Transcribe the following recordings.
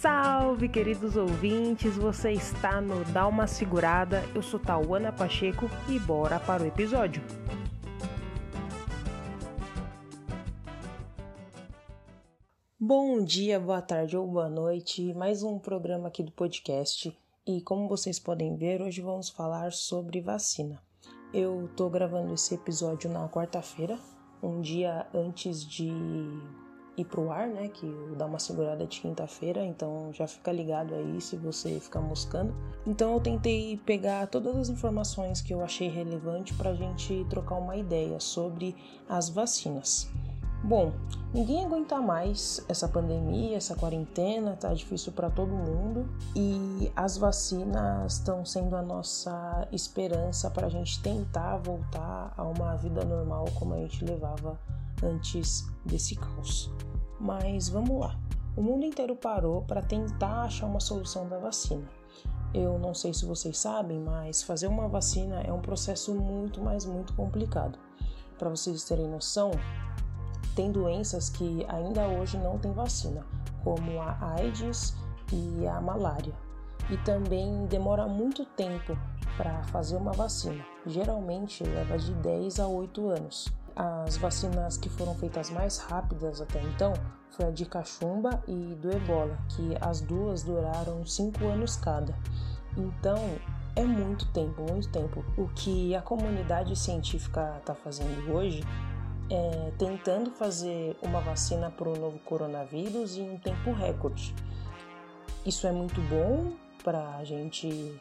Salve, queridos ouvintes! Você está no Dá uma Segurada. Eu sou Tauana Pacheco e bora para o episódio. Bom dia, boa tarde ou boa noite. Mais um programa aqui do podcast. E como vocês podem ver, hoje vamos falar sobre vacina. Eu tô gravando esse episódio na quarta-feira, um dia antes de ir pro ar, né? Que dá uma segurada de quinta-feira, então já fica ligado aí se você ficar moscando. Então eu tentei pegar todas as informações que eu achei relevante para a gente trocar uma ideia sobre as vacinas. Bom, ninguém aguenta mais essa pandemia, essa quarentena, tá difícil para todo mundo e as vacinas estão sendo a nossa esperança para a gente tentar voltar a uma vida normal como a gente levava antes desse caos. Mas vamos lá. O mundo inteiro parou para tentar achar uma solução da vacina. Eu não sei se vocês sabem, mas fazer uma vacina é um processo muito, mas muito complicado. Para vocês terem noção, tem doenças que ainda hoje não tem vacina, como a AIDS e a malária. E também demora muito tempo para fazer uma vacina. Geralmente leva de 10 a 8 anos. As vacinas que foram feitas mais rápidas até então foi a de cachumba e do ebola, que as duas duraram 5 anos cada. Então é muito tempo, muito tempo. O que a comunidade científica está fazendo hoje é tentando fazer uma vacina para o novo coronavírus em um tempo recorde. Isso é muito bom para a gente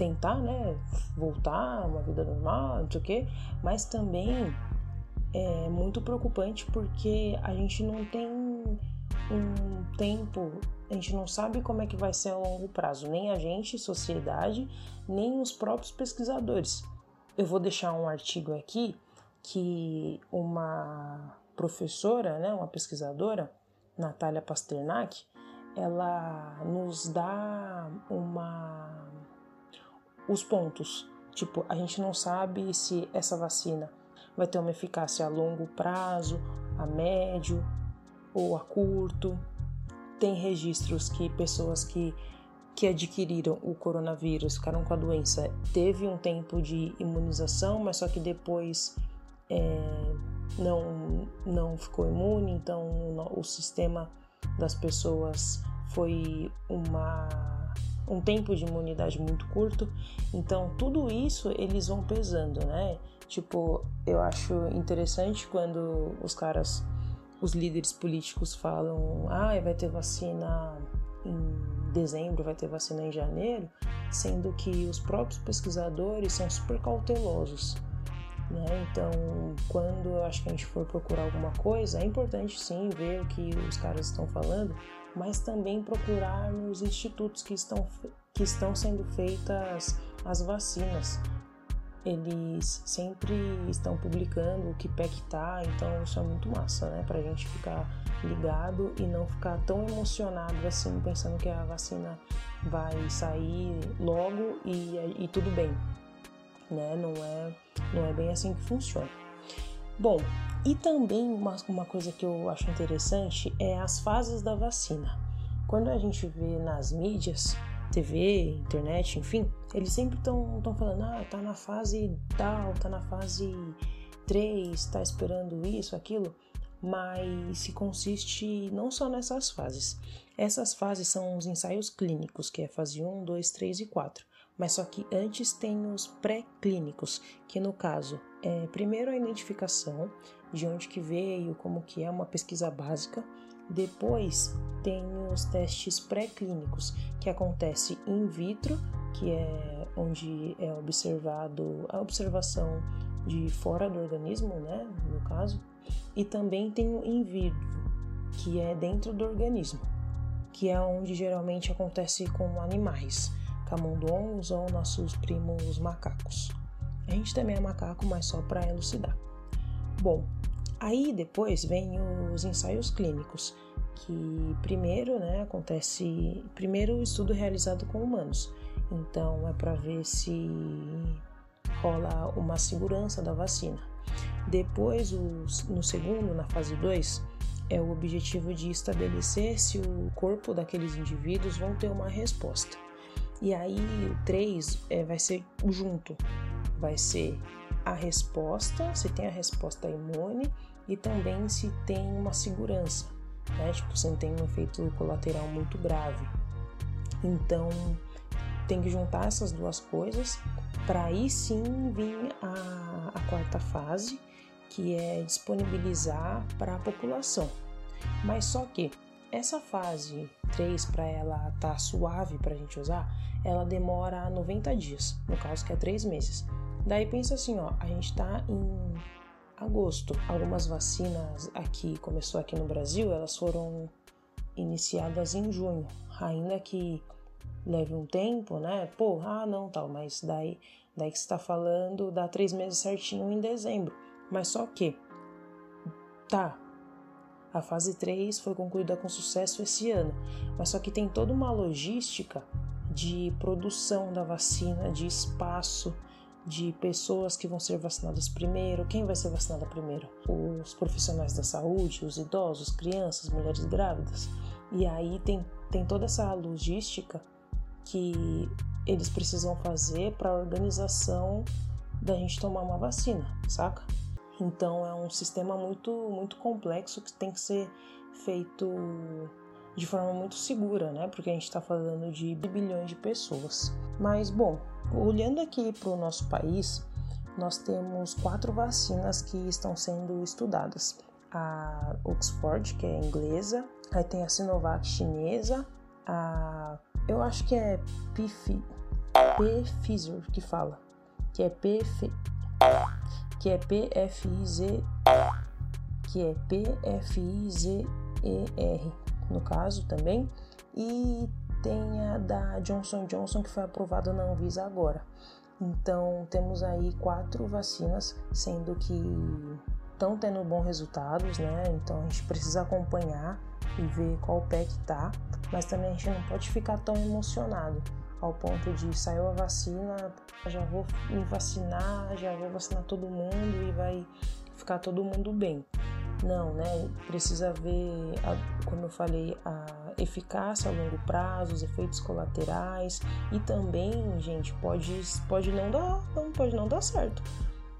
tentar, né, voltar a uma vida normal, não sei o quê, mas também é muito preocupante porque a gente não tem um tempo, a gente não sabe como é que vai ser a longo prazo, nem a gente, sociedade, nem os próprios pesquisadores. Eu vou deixar um artigo aqui que uma professora, né, uma pesquisadora, Natália Pasternak, ela nos dá uma os pontos. Tipo, a gente não sabe se essa vacina vai ter uma eficácia a longo prazo, a médio ou a curto. Tem registros que pessoas que, que adquiriram o coronavírus, ficaram com a doença, teve um tempo de imunização, mas só que depois é, não, não ficou imune, então o sistema das pessoas foi uma um tempo de imunidade muito curto. Então, tudo isso eles vão pesando, né? Tipo, eu acho interessante quando os caras, os líderes políticos falam: ah, vai ter vacina em dezembro, vai ter vacina em janeiro, sendo que os próprios pesquisadores são super cautelosos. Né? Então, quando eu acho que a gente for procurar alguma coisa, é importante sim ver o que os caras estão falando, mas também procurar nos institutos que estão, que estão sendo feitas as vacinas, eles sempre estão publicando o que pé que tá, então isso é muito massa, né? Pra gente ficar ligado e não ficar tão emocionado assim, pensando que a vacina vai sair logo e, e tudo bem, né? Não é, não é bem assim que funciona. Bom, e também uma, uma coisa que eu acho interessante é as fases da vacina. Quando a gente vê nas mídias, TV, internet, enfim, eles sempre estão falando, ah, tá na fase tal, tá na fase 3, tá esperando isso, aquilo, mas se consiste não só nessas fases. Essas fases são os ensaios clínicos, que é fase 1, 2, 3 e 4. Mas só que antes tem os pré-clínicos, que no caso é primeiro a identificação de onde que veio, como que é uma pesquisa básica, depois tem os testes pré-clínicos, que acontece in vitro, que é onde é observado a observação de fora do organismo, né, no caso, e também tem o in vivo, que é dentro do organismo, que é onde geralmente acontece com animais, camundongos ou nossos primos macacos. A gente também é macaco, mas só para elucidar. Bom, Aí depois vem os ensaios clínicos, que primeiro, né, acontece primeiro o estudo realizado com humanos. Então é para ver se rola uma segurança da vacina. Depois, os, no segundo, na fase 2, é o objetivo de estabelecer se o corpo daqueles indivíduos vão ter uma resposta. E aí o 3 é, vai ser junto, vai ser a resposta, se tem a resposta imune e também se tem uma segurança, né? Tipo, se não tem um efeito colateral muito grave. Então, tem que juntar essas duas coisas para aí sim vir a, a quarta fase, que é disponibilizar para a população. Mas só que essa fase 3, para ela estar tá suave para a gente usar, ela demora 90 dias, no caso que é 3 meses. Daí pensa assim, ó, a gente está em agosto. Algumas vacinas aqui, começou aqui no Brasil, elas foram iniciadas em junho, ainda que leve um tempo, né? Pô, ah, não, tal, mas daí, daí que você está falando, dá três meses certinho em dezembro. Mas só que, tá, a fase 3 foi concluída com sucesso esse ano, mas só que tem toda uma logística de produção da vacina, de espaço, de pessoas que vão ser vacinadas primeiro. Quem vai ser vacinada primeiro? Os profissionais da saúde, os idosos, crianças, mulheres grávidas. E aí tem, tem toda essa logística que eles precisam fazer para a organização da gente tomar uma vacina, saca? Então é um sistema muito, muito complexo que tem que ser feito de forma muito segura, né? Porque a gente está falando de bilhões de pessoas. Mas bom, olhando aqui para o nosso país, nós temos quatro vacinas que estão sendo estudadas: a Oxford, que é inglesa, aí tem a Sinovac chinesa, a eu acho que é Pfizer que fala, que é PF que é PFIZ, que é PFIZER, no caso também, e tem a da Johnson Johnson que foi aprovada na Anvisa agora. Então temos aí quatro vacinas, sendo que estão tendo bons resultados, né? Então a gente precisa acompanhar e ver qual pé que tá, mas também a gente não pode ficar tão emocionado ao ponto de saiu a vacina, já vou me vacinar, já vou vacinar todo mundo e vai ficar todo mundo bem. Não, né? Precisa ver, como eu falei, a eficácia a longo prazo, os efeitos colaterais e também, gente, pode, pode não dar, não pode não dar certo.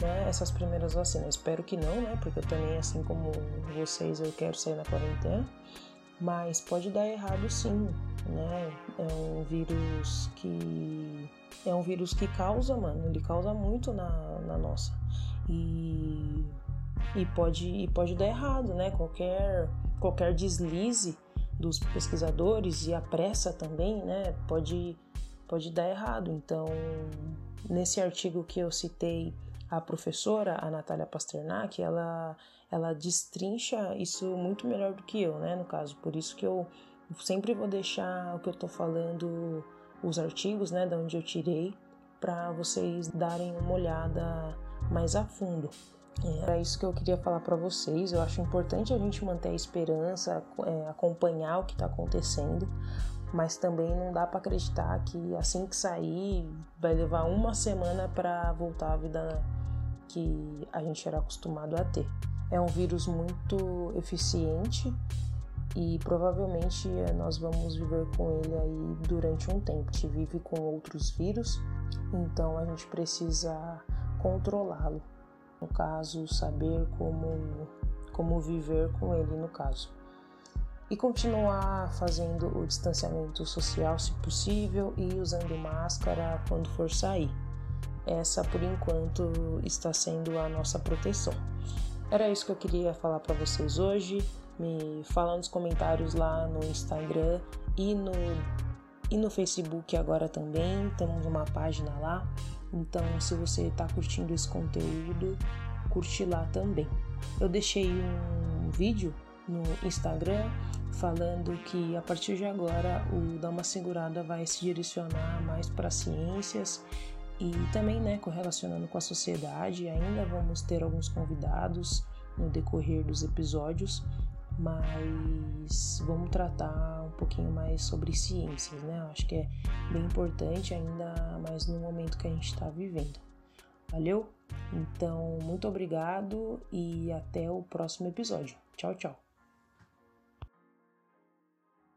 Né, essas primeiras vacinas. Espero que não, né? Porque eu também, assim como vocês, eu quero sair na quarentena. Mas pode dar errado sim, né? É um vírus que é um vírus que causa, mano, ele causa muito na, na nossa. E, e, pode, e pode dar errado, né? Qualquer, qualquer deslize dos pesquisadores e a pressa também, né? Pode, pode dar errado. Então, nesse artigo que eu citei, a professora, a Natália Pasternak, ela, ela destrincha isso muito melhor do que eu, né? No caso, por isso que eu sempre vou deixar o que eu tô falando, os artigos, né, da onde eu tirei, para vocês darem uma olhada mais a fundo. Era isso que eu queria falar para vocês. Eu acho importante a gente manter a esperança, é, acompanhar o que está acontecendo, mas também não dá para acreditar que assim que sair vai levar uma semana para voltar à vida que a gente era acostumado a ter. É um vírus muito eficiente e provavelmente eh, nós vamos viver com ele aí durante um tempo. A gente vive com outros vírus, então a gente precisa controlá-lo. No caso, saber como, como viver com ele, no caso. E continuar fazendo o distanciamento social se possível e usando máscara quando for sair. Essa, por enquanto, está sendo a nossa proteção. Era isso que eu queria falar para vocês hoje. Me fala nos comentários lá no Instagram e no, e no Facebook agora também. Temos uma página lá. Então, se você está curtindo esse conteúdo, curte lá também. Eu deixei um vídeo no Instagram falando que a partir de agora o Dá uma Segurada vai se direcionar mais para ciências e também né, correlacionando com a sociedade. Ainda vamos ter alguns convidados no decorrer dos episódios mas vamos tratar um pouquinho mais sobre ciências, né? Eu acho que é bem importante, ainda mais no momento que a gente está vivendo. Valeu? Então, muito obrigado e até o próximo episódio. Tchau, tchau.